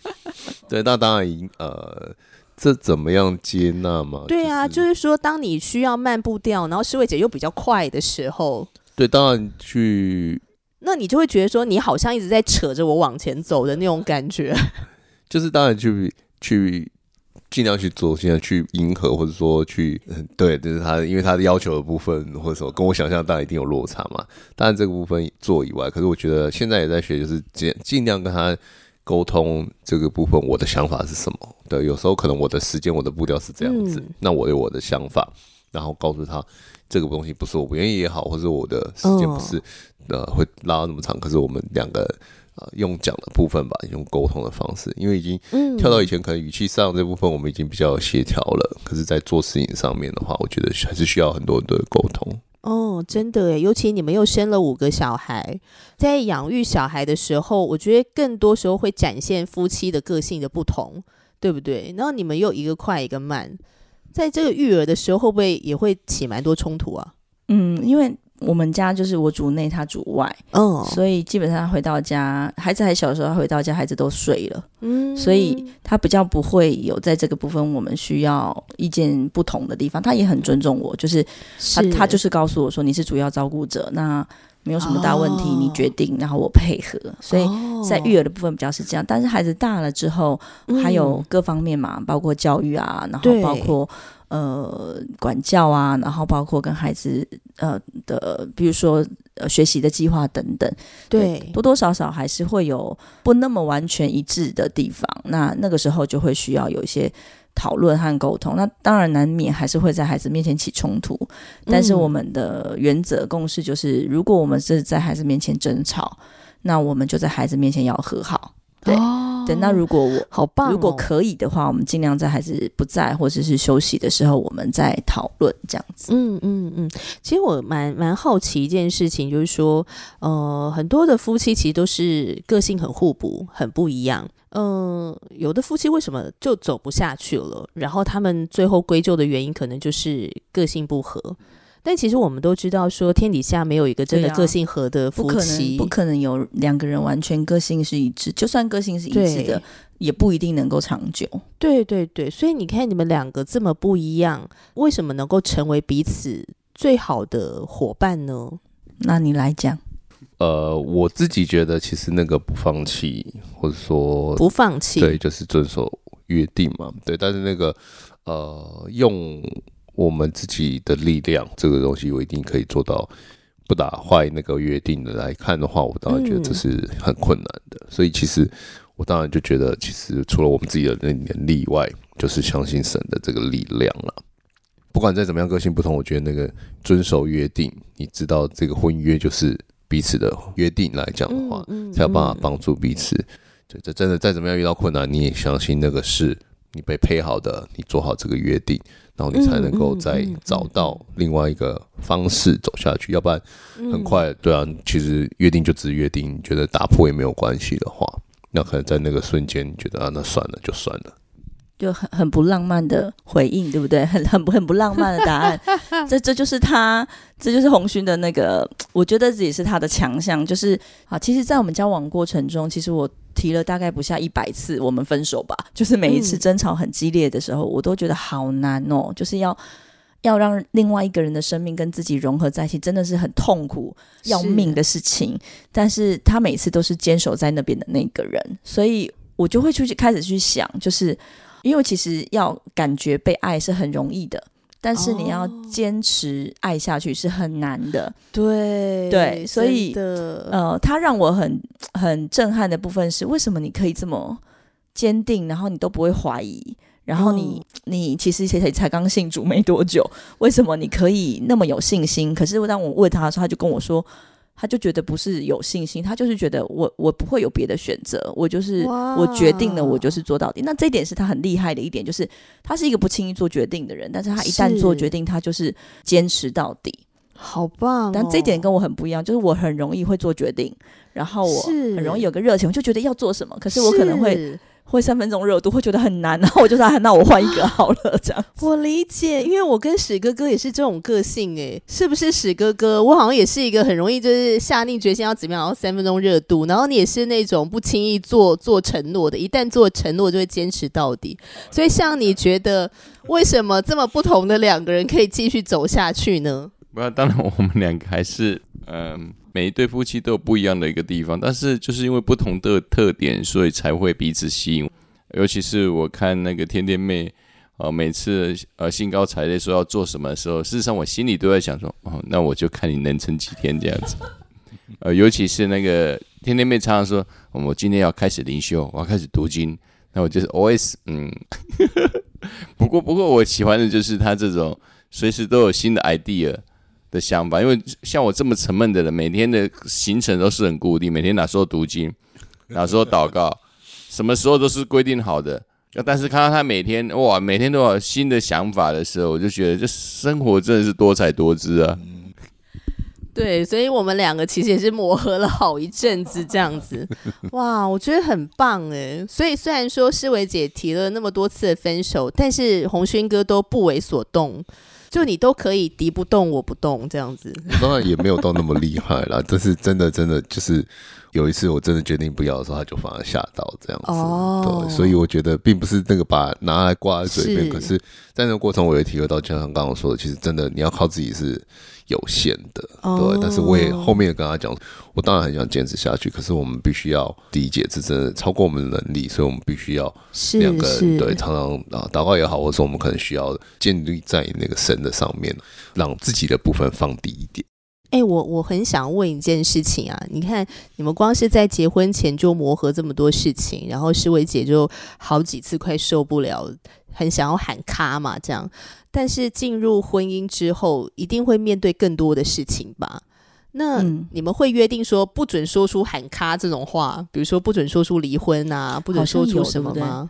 对那当然呃，这怎么样接纳嘛？对啊，就就是说，当你需要慢步调，然后诗慧姐又比较快的时候，对，当然去那你就会觉得说，你好像一直在扯着我往前走的那种感觉。就是当然去去尽量去做，尽量去迎合，或者说去嗯，对，就是他因为他的要求的部分或者什么，跟我想象当然一定有落差嘛。当然这个部分做以外，可是我觉得现在也在学，就是尽尽量跟他沟通这个部分，我的想法是什么？对，有时候可能我的时间、我的步调是这样子，嗯那我有我的想法，然后告诉他这个东西不是我不愿意也好，或者我的时间不是、呃会拉到那么长，可是我们两个。呃，用讲的部分吧，用沟通的方式，因为已经嗯跳到以前可能语气上这部分我们已经比较协调了，可是，在做事情上面的话，我觉得还是需要很多很多的沟通。哦，真的耶！尤其你们又生了五个小孩，在养育小孩的时候，我觉得更多时候会展现夫妻的个性的不同，对不对？然后你们又一个快一个慢，在这个育儿的时候，会不会也会起蛮多冲突啊？嗯，因为我们家就是我主内，他主外，嗯所以基本上回到家，孩子还小的时候，他回到家，孩子都睡了，嗯所以他比较不会有在这个部分我们需要意见不同的地方。他也很尊重我，就是他他就是告诉我说你是主要照顾者，那没有什么大问题，哦你决定，然后我配合。所以哦在育儿的部分比较是这样，但是孩子大了之后，还有各方面嘛，包括教育啊，然后包括呃管教啊，然后包括跟孩子呃的，比如说呃学习的计划等等，对多多少少还是会有不那么完全一致的地方。那那个时候就会需要有一些讨论和沟通。那当然难免还是会在孩子面前起冲突，但是嗯我们的原则共识就是，如果我们是在孩子面前争吵，那我们就在孩子面前要和好。对哦对，那如果我好棒哦、如果可以的话，我们尽量在孩子不在或者是休息的时候，我们再讨论这样子。嗯嗯嗯，其实我蛮蛮好奇一件事情，就是说，呃，很多的夫妻其实都是个性很互补，很不一样。嗯、有的夫妻为什么就走不下去了？然后他们最后归咎的原因，可能就是个性不合。但其实我们都知道，说天底下没有一个真的个性合的夫不可能，妻，不可能有两个人完全个性是一致，就算个性是一致的，也不一定能够长久。对对对，所以你看你们两个这么不一样，为什么能够成为彼此最好的伙伴呢？那你来讲，呃，我自己觉得其实那个不放弃，或者说不放弃，对，就是遵守约定嘛，对。但是那个呃，用我们自己的力量，这个东西我一定可以做到不打坏那个约定的来看的话，我当然觉得这嗯是很困难的。所以其实我当然就觉得，其实除了我们自己的能力以外，就是相信神的这个力量了。不管再怎么样个性不同，我觉得那个遵守约定，你知道这个婚约就是彼此的约定来讲的话，嗯才有办法嗯帮助彼此。对，这真的再怎么样遇到困难，你也相信那个是你被配好的，你做好这个约定，然后你才能够再嗯找到另外一个方式走下去。要不然嗯很快，对啊，其实约定就只是约定，你觉得打破也没有关系的话，那可能在那个瞬间，你觉得啊，那算了，就算了。就很很不浪漫的回应，对不对？很很不很不浪漫的答案，这这就是他，这就是红勋的那个，我觉得这也是他的强项，就是啊，其实，在我们交往过程中，其实我提了大概不下一百次我们分手吧，就是每一次嗯争吵很激烈的时候，我都觉得好难哦，就是要。要让另外一个人的生命跟自己融合在一起，真的是很痛苦、要命的事情。但是他每次都是坚守在那边的那个人，所以我就会出去开始去想，就是因为其实要感觉被爱是很容易的，但是你要哦坚持爱下去是很难的。对对所以的呃，他让我很很震撼的部分是，为什么你可以这么坚定，然后你都不会怀疑，然后你、哦你其实才才刚信主没多久，为什么你可以那么有信心？可是当我问他的时候，他就跟我说。他就觉得不是有信心，他就是觉得我我不会有别的选择，我就是我决定了，我就是做到底。那这一点是他很厉害的一点，就是他是一个不轻易做决定的人，但是他一旦做决定，他就是坚持到底，好棒。但这一点跟我很不一样，就是我很容易会做决定，然后我很容易有个热情，我就觉得要做什么，可是我可能会。会三分钟热度，会觉得很难，然后我就说：“那我换一个好了。”这样 我理解，因为我跟史哥哥也是这种个性，哎，是不是史哥哥？我好像也是一个很容易就是下定决心要怎么样，然后三分钟热度，然后你也是那种不轻易做做承诺的，一旦做承诺就会坚持到底。所以，像你觉得为什么这么不同的两个人可以继续走下去呢？不要，当然我们两个还是嗯。每一对夫妻都有不一样的一个地方，但是就是因为不同的特点，所以才会彼此吸引。尤其是我看那个天天妹，呃，每次呃兴高采烈说要做什么的时候，事实上我心里都在想说，哦，那我就看你能撑几天这样子。呃，尤其是那个天天妹常常说，我今天要开始灵修，我要开始读经，那我就是 always 嗯。不过不过我喜欢的就是他这种随时都有新的 idea。的想法，因为像我这么沉闷的人，每天的行程都是很固定，每天哪时候读经，哪时候祷告，什么时候都是规定好的。但是看到他每天哇，每天都有新的想法的时候，我就觉得这生活真的是多彩多姿啊。对，所以我们两个其实也是磨合了好一阵子这样子。哇，我觉得很棒哎。所以虽然说诗维姐提了那么多次的分手，但是红勋哥都不为所动。就你都可以敌不动我不动这样子，当然也没有到那么厉害啦。但是真的真的就是有一次我真的决定不要的时候，他就反而吓到这样子。哦，对，所以我觉得并不是那个把拿来挂在嘴边，可是在那个过程我也体会到，就像刚刚说的，其实真的你要靠自己是。有限的，对，但是我也后面也跟他讲，我当然很想坚持下去，可是我们必须要理解，这真的超过我们的能力，所以我们必须要两个人对，常常啊祷告也好，或者说我们可能需要建立在那个神的上面，让自己的部分放低一点。哎，我我很想问一件事情啊，你看你们光是在结婚前就磨合这么多事情，然后诗薇姐就好几次快受不了，很想要喊卡嘛，这样。但是进入婚姻之后，一定会面对更多的事情吧？那你们会约定说不准说出喊卡这种话，比如说不准说出离婚啊，不准说出什么吗？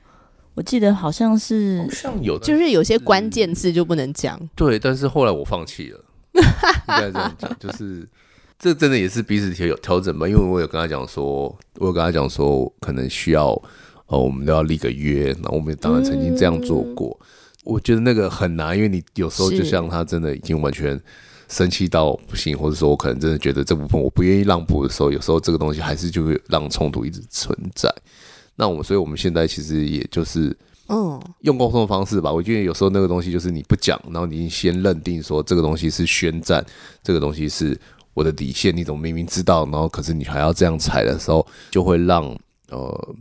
我记得好像是，好像有，就是有些关键字就不能讲。对，但是后来我放弃了，应该这样讲，就是这真的也是彼此调调整吧。因为我有跟他讲说，我有跟他讲说，可能需要呃，我们都要立个约。那我们当然曾经这样做过。我觉得那个很难，因为你有时候就像他真的已经完全生气到不行，或者说我可能真的觉得这部分我不愿意让步的时候，有时候这个东西还是就会让冲突一直存在。那我们，所以我们现在其实也就是嗯，用沟通的方式吧。我觉得有时候那个东西就是你不讲，然后你先认定说这个东西是宣战，这个东西是我的底线，你怎么明明知道，然后可是你还要这样踩的时候，就会让呃。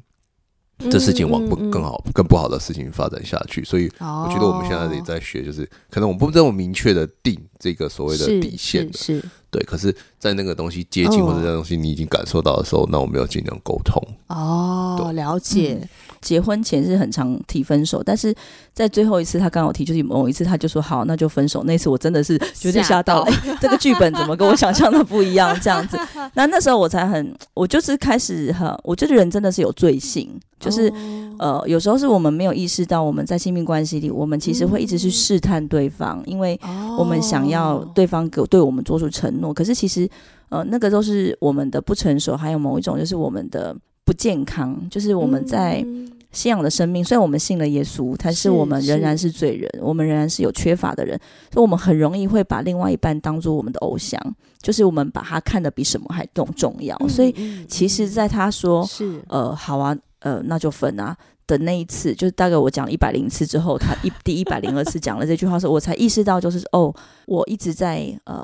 这事情往不更好、更不好的事情发展下去，所以我觉得我们现在也在学，就是可能我们不这么明确的定这个所谓的底线的，是对。可是，在那个东西接近或者这东西你已经感受到的时候，那我们要尽量沟通。哦，了解。结婚前是很常提分手，但是在最后一次他刚好提，就是某一次他就说好，那就分手。那次我真的是有点吓到了，这个剧本怎么跟我想象的不一样？这样子，那那时候我才很，我就是开始哈，我觉得人真的是有罪性，就是呃，有时候是我们没有意识到，我们在亲密关系里，我们其实会一直去试探对方，因为我们想要对方给对我们做出承诺，可是其实呃，那个都是我们的不成熟，还有某一种就是我们的。不健康，就是我们在信仰的生命。虽然我们信了耶稣，但是我们仍然是罪人，我们仍然是有缺乏的人，所以我们很容易会把另外一半当做我们的偶像，就是我们把他看得比什么还更重要。所以，其实，在他说是呃好啊，呃那就分啊的那一次，就是大概我讲了一百零次之后，他一第一百零二次 讲了这句话时，我才意识到，就是哦，我一直在呃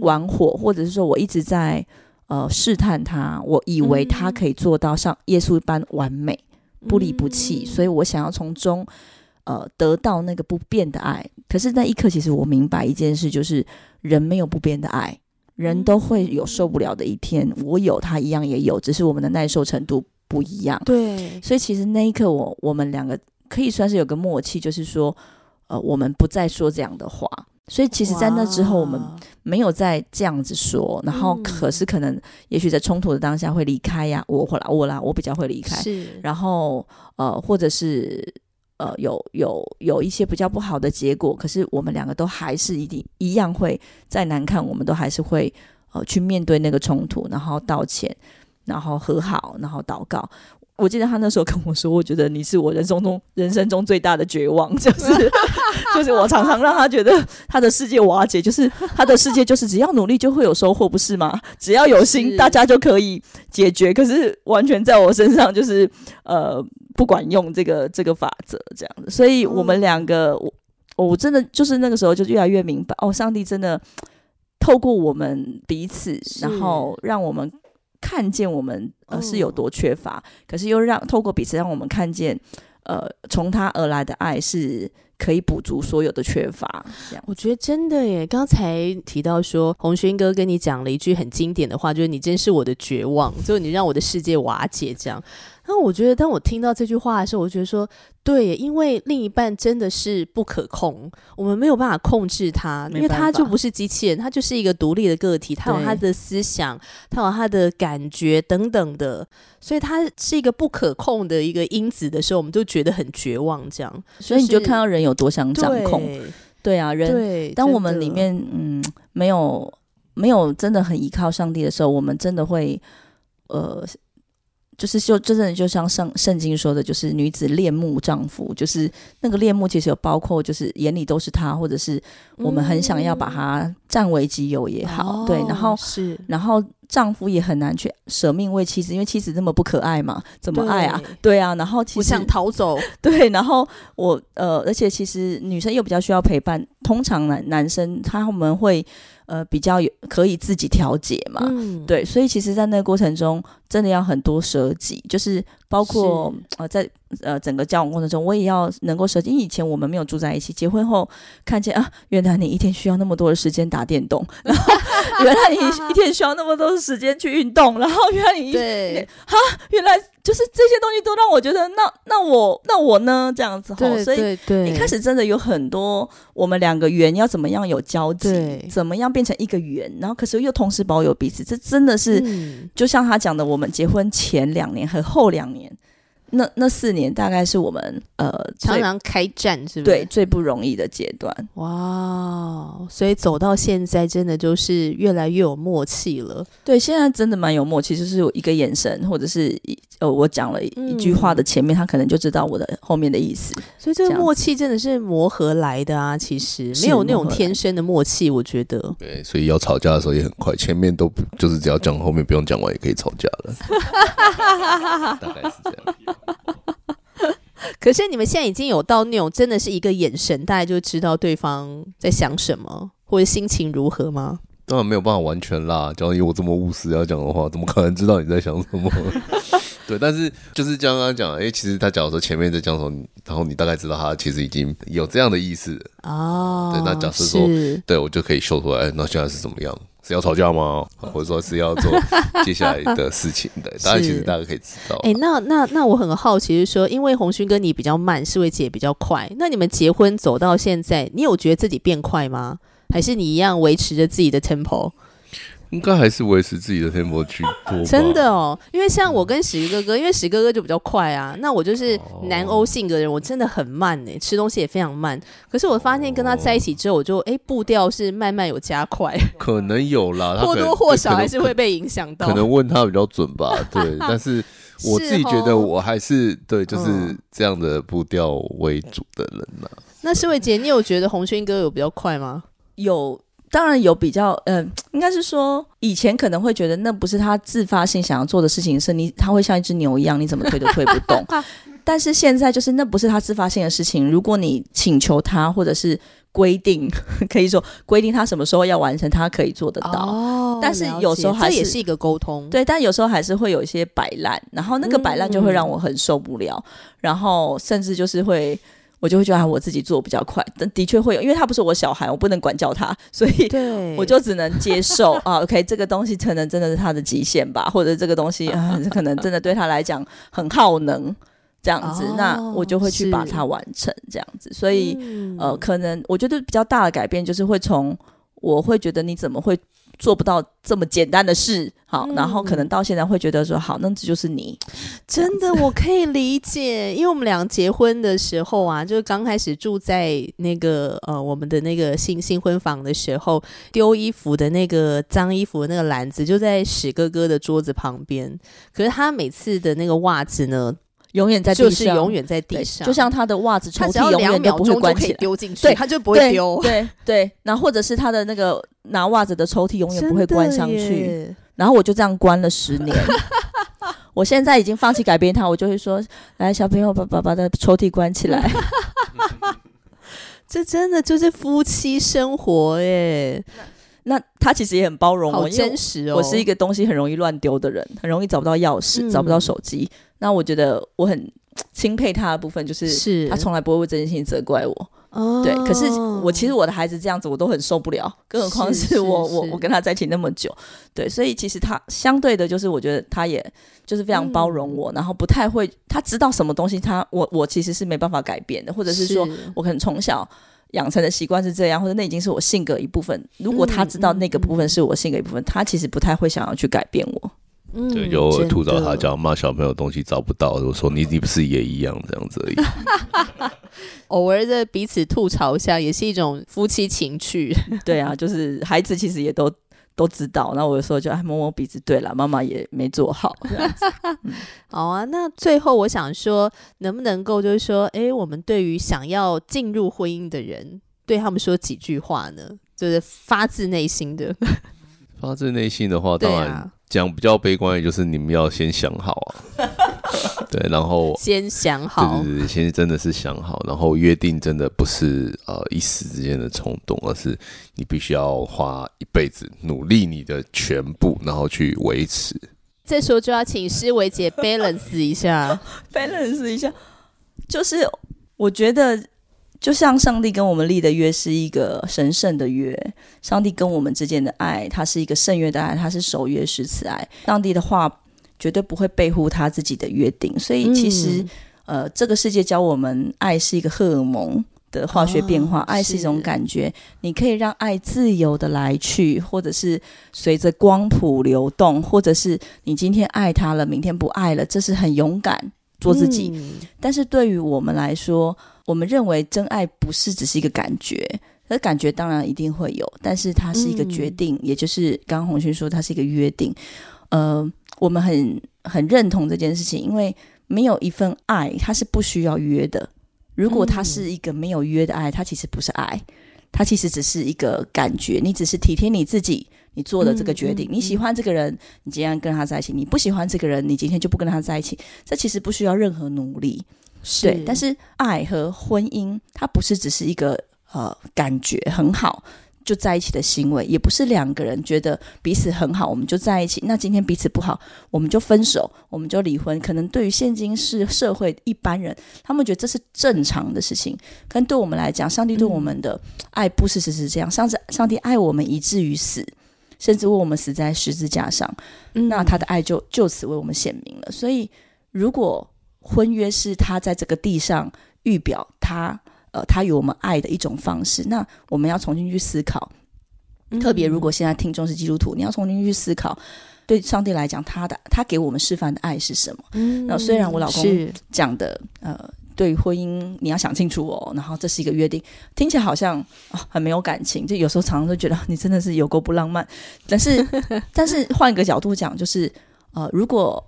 玩火，或者是说我一直在。呃，试探他，我以为他可以做到像耶稣一般完美，不离不弃，所以我想要从中呃得到那个不变的爱。可是那一刻，其实我明白一件事，就是人没有不变的爱，人都会有受不了的一天。我有，他一样也有，只是我们的耐受程度不一样。对，所以其实那一刻，我我们两个可以算是有个默契，就是说，呃，我们不再说这样的话。所以其实，在那之后，我们没有再这样子说，然后嗯。可是可能也许在冲突的当下会离开呀，我或啦我啦，我比较会离开，是，然后呃，或者是呃，有有有一些比较不好的结果，可是我们两个都还是一定一样会再难看，我们都还是会呃去面对那个冲突，然后道歉，然后和好，然后祷告。我记得他那时候跟我说，我觉得你是我人生中人生中最大的绝望，就是 就是我常常让他觉得他的世界瓦解，就是他的世界就是只要努力就会有收获，不是吗？只要有心，大家就可以解决。可是完全在我身上就是呃不管用这个这个法则这样子，所以我们两个，我我真的就是那个时候就越来越明白，哦，上帝真的透过我们彼此，然后让我们看见我们呃嗯是有多缺乏，可是又让透过彼此让我们看见，呃，从他而来的爱是可以补足所有的缺乏，这样。我觉得真的耶，刚才提到说红轩哥跟你讲了一句很经典的话，就是你真是我的绝望，就是你让我的世界瓦解这样。那我觉得，当我听到这句话的时候，我觉得说，对，因为另一半真的是不可控，我们没有办法控制他，因为他就不是机器人，他就是一个独立的个体，他有他的思想，他有他的感觉等等的，所以他是一个不可控的一个因子的时候，我们就觉得很绝望，这样。所以你就看到人有多想掌控，对对啊，人对，当我们里面嗯没有没有真的很依靠上帝的时候，我们真的会呃，就是就真的就像圣圣经说的，就是女子恋慕丈夫，就是那个恋慕其实有包括就是眼里都是他，或者是我们很想要把他占为己有也好，对，然后哦是。然后丈夫也很难去舍命为妻子，因为妻子那么不可爱嘛，怎么爱啊？对。对啊，然后其实我想逃走，对，然后我呃，而且其实女生又比较需要陪伴，通常男男生他们会呃比较有可以自己调节嘛，嗯，对，所以其实，在那个过程中，真的要很多舍己，就是包括呃，在呃整个交往过程中，我也要能够舍己。因为以前我们没有住在一起，结婚后看见啊，原来你一天需要那么多的时间打电动，然后原来你一天需要那么多的时间去运动，然后原来你一哈原来就是这些东西都让我觉得，那那我那我呢？这样子吼，所以一开始真的有很多我们两个圆要怎么样有交集，怎么样变成一个圆，然后可是又同时保有彼此，这真的是、嗯。就像他讲的，我们结婚前两年和后两年，那那四年大概是我们呃常常开战，是不是？对最不容易的阶段。哇，所以走到现在，真的就是越来越有默契了。对，现在真的蛮有默契，就是有一个眼神，或者是一呃，我讲了一一句话的前面，他可能就知道我的后面的意思。所以这个默契真的是磨合来的啊，其实没有那种天生的默契，我觉得。对，所以要吵架的时候也很快，前面都不就是只要讲，后面不用讲完也可以吵架了。大概是这样。可是你们现在已经有到那种真的是一个眼神，大家就知道对方在想什么，或者心情如何吗？当然没有办法完全啦，假如以我这么务实要讲的话，怎么可能知道你在想什么？对，但是就是刚刚讲，哎、其实他假如说前面在讲什么，然后你大概知道他其实已经有这样的意思，哦，对那假设说对我就可以秀出来，哎那现在是怎么样？是要吵架吗？或者说是要做 接下来的事情？的，当然其实大家可以知道。哎、那那那我很好奇，是说，因为红勋哥你比较慢，世伟姐比较快，那你们结婚走到现在，你有觉得自己变快吗？还是你一样维持着自己的 tempo？应该还是维持自己的 tempo 居多。真的哦，因为像我跟史哥哥，因为史哥哥就比较快啊，那我就是南欧性格的人，我真的很慢呢，吃东西也非常慢。可是我发现跟他在一起之后，我就哎步调是慢慢有加快，可能有啦，或多或少还是会被影响到。可能问他比较准吧，对。但是我自己觉得我还是对，就是嗯这样的步调为主的人呐、那世伟姐，你有觉得红勋哥有比较快吗？有，当然有比较，嗯、应该是说以前可能会觉得那不是他自发性想要做的事情，是你他会像一只牛一样，你怎么推都推不动。但是现在就是那不是他自发性的事情，如果你请求他或者是规定，可以说规定他什么时候要完成，他可以做得到。哦但是有时候还是这也是一个沟通。对，但有时候还是会有一些摆烂，然后那个摆烂就会让我很受不了，然后甚至就是会。我就会觉得啊我自己做比较快，但的确会有，因为他不是我小孩，我不能管教他，所以，我就只能接受 啊。OK，这个东西可能真的是他的极限吧，或者这个东西 啊，这可能真的对他来讲很耗能。这样子，那我就会去把它完成这样子。所以，呃，可能我觉得比较大的改变就是会从我会觉得你怎么会。做不到这么简单的事，好，然后可能到现在会觉得说，好，那这就是你，真的我可以理解，因为我们俩结婚的时候啊，就是刚开始住在那个呃我们的那个新新婚房的时候，丢衣服的那个脏衣服的那个篮子就在史哥哥的桌子旁边，可是他每次的那个袜子呢？永远在地上，就是永远在地上，就像他的袜子抽屉永远都不会关起来，丢进去，对，他就不会丢。对对，然后或者是他的那个拿袜子的抽屉永远不会关上去，然后我就这样关了十年。我现在已经放弃改变他，我就会说：“来，小朋友，把爸爸的抽屉关起来。”这真的就是夫妻生活耶。那他其实也很包容我，真实哦。我是一个东西很容易乱丢的人，很容易找不到钥匙，找不到手机。那我觉得我很钦佩他的部分，就是是他从来不会为这件事情责怪我。哦，对。可是我其实我的孩子这样子，我都很受不了，更何况是我我我跟他在一起那么久。对，所以其实他相对的，就是我觉得他也就是非常包容我，然后不太会他知道什么东西，他我我其实是没办法改变的，或者是说我可能从小养成的习惯是这样，或者那已经是我性格一部分。如果他知道那个部分是我性格一部分，他其实不太会想要去改变我。对，就吐槽他，叫骂小朋友东西找不到，我说你你不是也一样这样子而已。偶尔的彼此吐槽一下，也是一种夫妻情趣。对啊，就是孩子其实也都都知道。那我有时候就摸摸鼻子，对了，妈妈也没做好。好啊，那最后我想说，能不能够就是说，哎，我们对于想要进入婚姻的人，对他们说几句话呢？就是发自内心的。发自内心的话，当然。讲比较悲观，也就是你们要先想好啊，对，然后先想好，对对对，先真的是想好，然后约定真的不是呃一时之间的冲动，而是你必须要花一辈子努力你的全部，然后去维持。这时候就要请施维姐 balance 一下，balance 一下，就是我觉得。就像上帝跟我们立的约是一个神圣的约，上帝跟我们之间的爱，它是一个圣约的爱，它是守约是慈爱。上帝的话绝对不会背乎他自己的约定，所以其实，呃，这个世界教我们，爱是一个荷尔蒙的化学变化，爱是一种感觉，你可以让爱自由的来去，或者是随着光谱流动，或者是你今天爱他了，明天不爱了，这是很勇敢做自己。但是对于我们来说，我们认为真爱不是只是一个感觉，那感觉当然一定会有，但是它是一个决定，也就是刚刚红勋说它是一个约定。呃，我们很很认同这件事情，因为没有一份爱，它是不需要约的。如果它是一个没有约的爱，它其实不是爱，它其实只是一个感觉。你只是体贴你自己，你做的这个决定。你喜欢这个人，你今天跟他在一起；你不喜欢这个人，你今天就不跟他在一起。这其实不需要任何努力。对，但是爱和婚姻，它不是只是一个呃感觉很好就在一起的行为，也不是两个人觉得彼此很好，我们就在一起。那今天彼此不好，我们就分手，我们就离婚。可能对于现今是社会一般人，他们觉得这是正常的事情。可能对我们来讲，上帝对我们的爱不是只是这样。上次上帝爱我们以至于死，甚至为我们死在十字架上，那他的爱就就此为我们显明了。所以如果婚约是他在这个地上预表他，呃，他与我们爱的一种方式。那我们要重新去思考，特别如果现在听众是基督徒，你要重新去思考，对上帝来讲，他的他给我们示范的爱是什么？那虽然我老公讲的，呃，对婚姻你要想清楚哦，然后这是一个约定，听起来好像很没有感情，就有时候常常都觉得你真的是有够不浪漫。但是，但是换一个角度讲，就是呃，如果。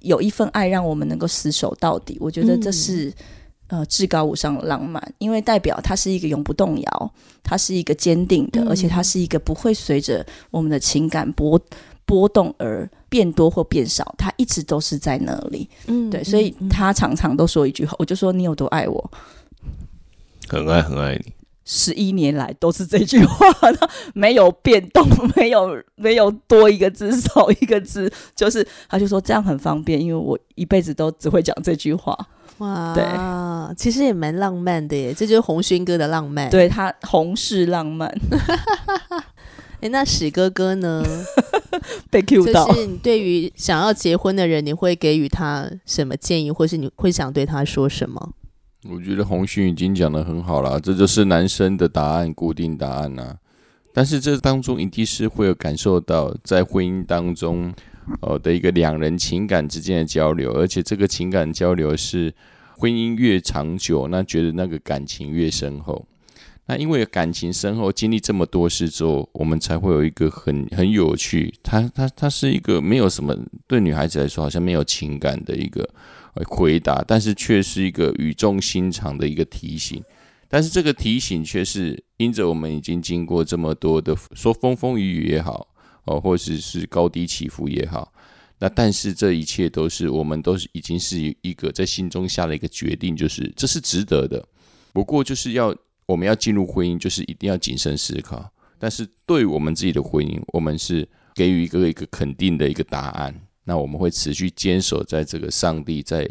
有一份爱让我们能够厮守到底，我觉得这是呃至高无上的浪漫，因为代表它是一个永不动摇，它是一个坚定的，而且它是一个不会随着我们的情感波波动而变多或变少，它一直都是在那里。嗯，对，所以他常常都说一句话，我就说你有多爱我，很爱很爱你。十一年来都是这句话，没有变动，没有没有多一个字少一个字，就是他就说这样很方便，因为我一辈子都只会讲这句话。哇，对，其实也蛮浪漫的耶，这就是红勋哥的浪漫，对他红是浪漫。哎，那史哥哥呢？被 Q 到就。是你对于想要结婚的人，你会给予他什么建议，或是你会想对他说什么？我觉得红勋已经讲的很好了，这就是男生的答案，固定答案呐、但是这当中一定是会有感受到在婚姻当中，呃的一个两人情感之间的交流，而且这个情感交流是婚姻越长久，那觉得那个感情越深厚。那因为感情深厚，经历这么多事之后，我们才会有一个很很有趣，它它它是一个没有什么对女孩子来说好像没有情感的一个回答，但是却是一个语重心长的一个提醒。但是这个提醒却是因着我们已经经过这么多的说风风雨雨也好，哦，或者是高低起伏也好，那但是这一切都是我们都是已经是一个在心中下了一个决定，就是这是值得的。不过就是要我们要进入婚姻，就是一定要谨慎思考。但是对我们自己的婚姻，我们是给予一个一个肯定的一个答案。那我们会持续坚守在这个上帝在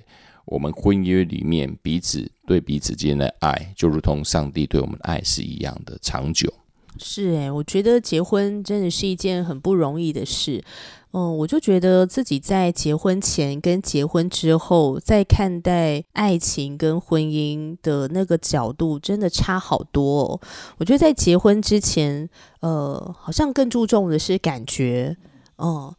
我们婚约里面彼此对彼此间的爱，就如同上帝对我们的爱是一样的长久。是诶，我觉得结婚真的是一件很不容易的事。嗯，我就觉得自己在结婚前跟结婚之后，在看待爱情跟婚姻的那个角度，真的差好多哦。我觉得在结婚之前，呃，好像更注重的是感觉，嗯，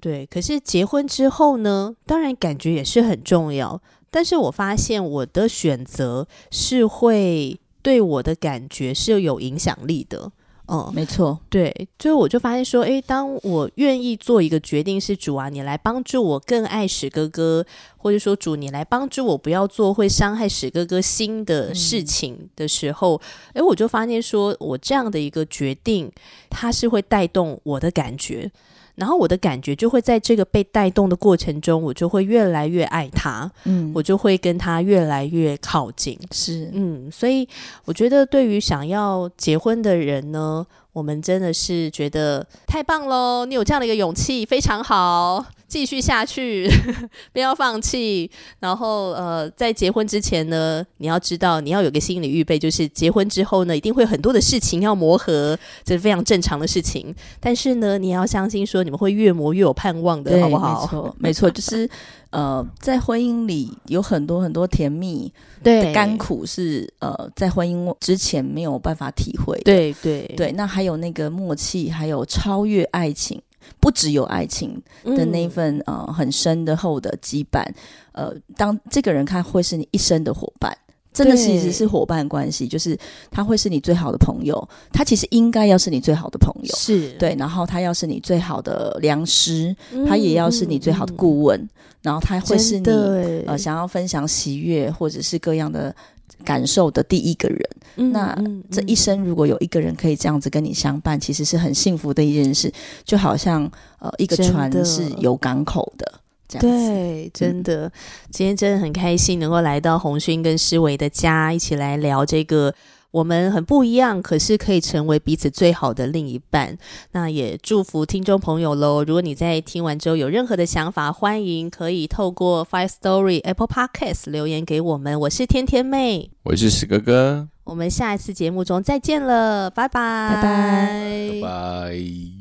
对。可是结婚之后呢，当然感觉也是很重要，但是我发现我的选择是会对我的感觉是有影响力的。嗯，没错，对，所以我就发现说，诶，当我愿意做一个决定，是主啊，你来帮助我更爱史哥哥，或者说主你来帮助我不要做会伤害史哥哥心的事情的时候，诶，我就发现说我这样的一个决定，它是会带动我的感觉。然后我的感觉就会在这个被带动的过程中，我就会越来越爱他，嗯，我就会跟他越来越靠近。是嗯，所以我觉得对于想要结婚的人呢，我们真的是觉得太棒喽！你有这样的一个勇气，非常好，继续下去，不要放弃。然后呃，在结婚之前呢，你要知道你要有个心理预备，就是结婚之后呢，一定会有很多的事情要磨合，这是非常正常的事情。但是呢，你要相信说你们会越磨越有盼望的，好不好？没错，没错，就是呃，在婚姻里有很多很多甜蜜对的甘苦是呃，在婚姻之前没有办法体会的。对对对，那还有那个默契，还有超越爱情，不只有爱情的那一嗯份、呃很深的厚的羁绊，呃，当这个人看会是你一生的伙伴。真的其实是伙伴关系，就是他会是你最好的朋友，他其实应该要是你最好的朋友，是，对，然后他要是你最好的良师，嗯他也要是你最好的顾问，然后他会是你呃想要分享喜悦或者是各样的感受的第一个人。嗯那嗯这一生如果有一个人可以这样子跟你相伴，其实是很幸福的一件事，就好像呃一个船是有港口的这样子。对，真的，今天真的很开心能够来到红勋跟诗维的家，一起来聊这个我们很不一样，可是可以成为彼此最好的另一半。那也祝福听众朋友喽！如果你在听完之后有任何的想法，欢迎可以透过 Five Story Apple Podcast 留言给我们。我是天天妹，我是史哥哥，我们下一次节目中再见了，拜拜，拜拜拜拜。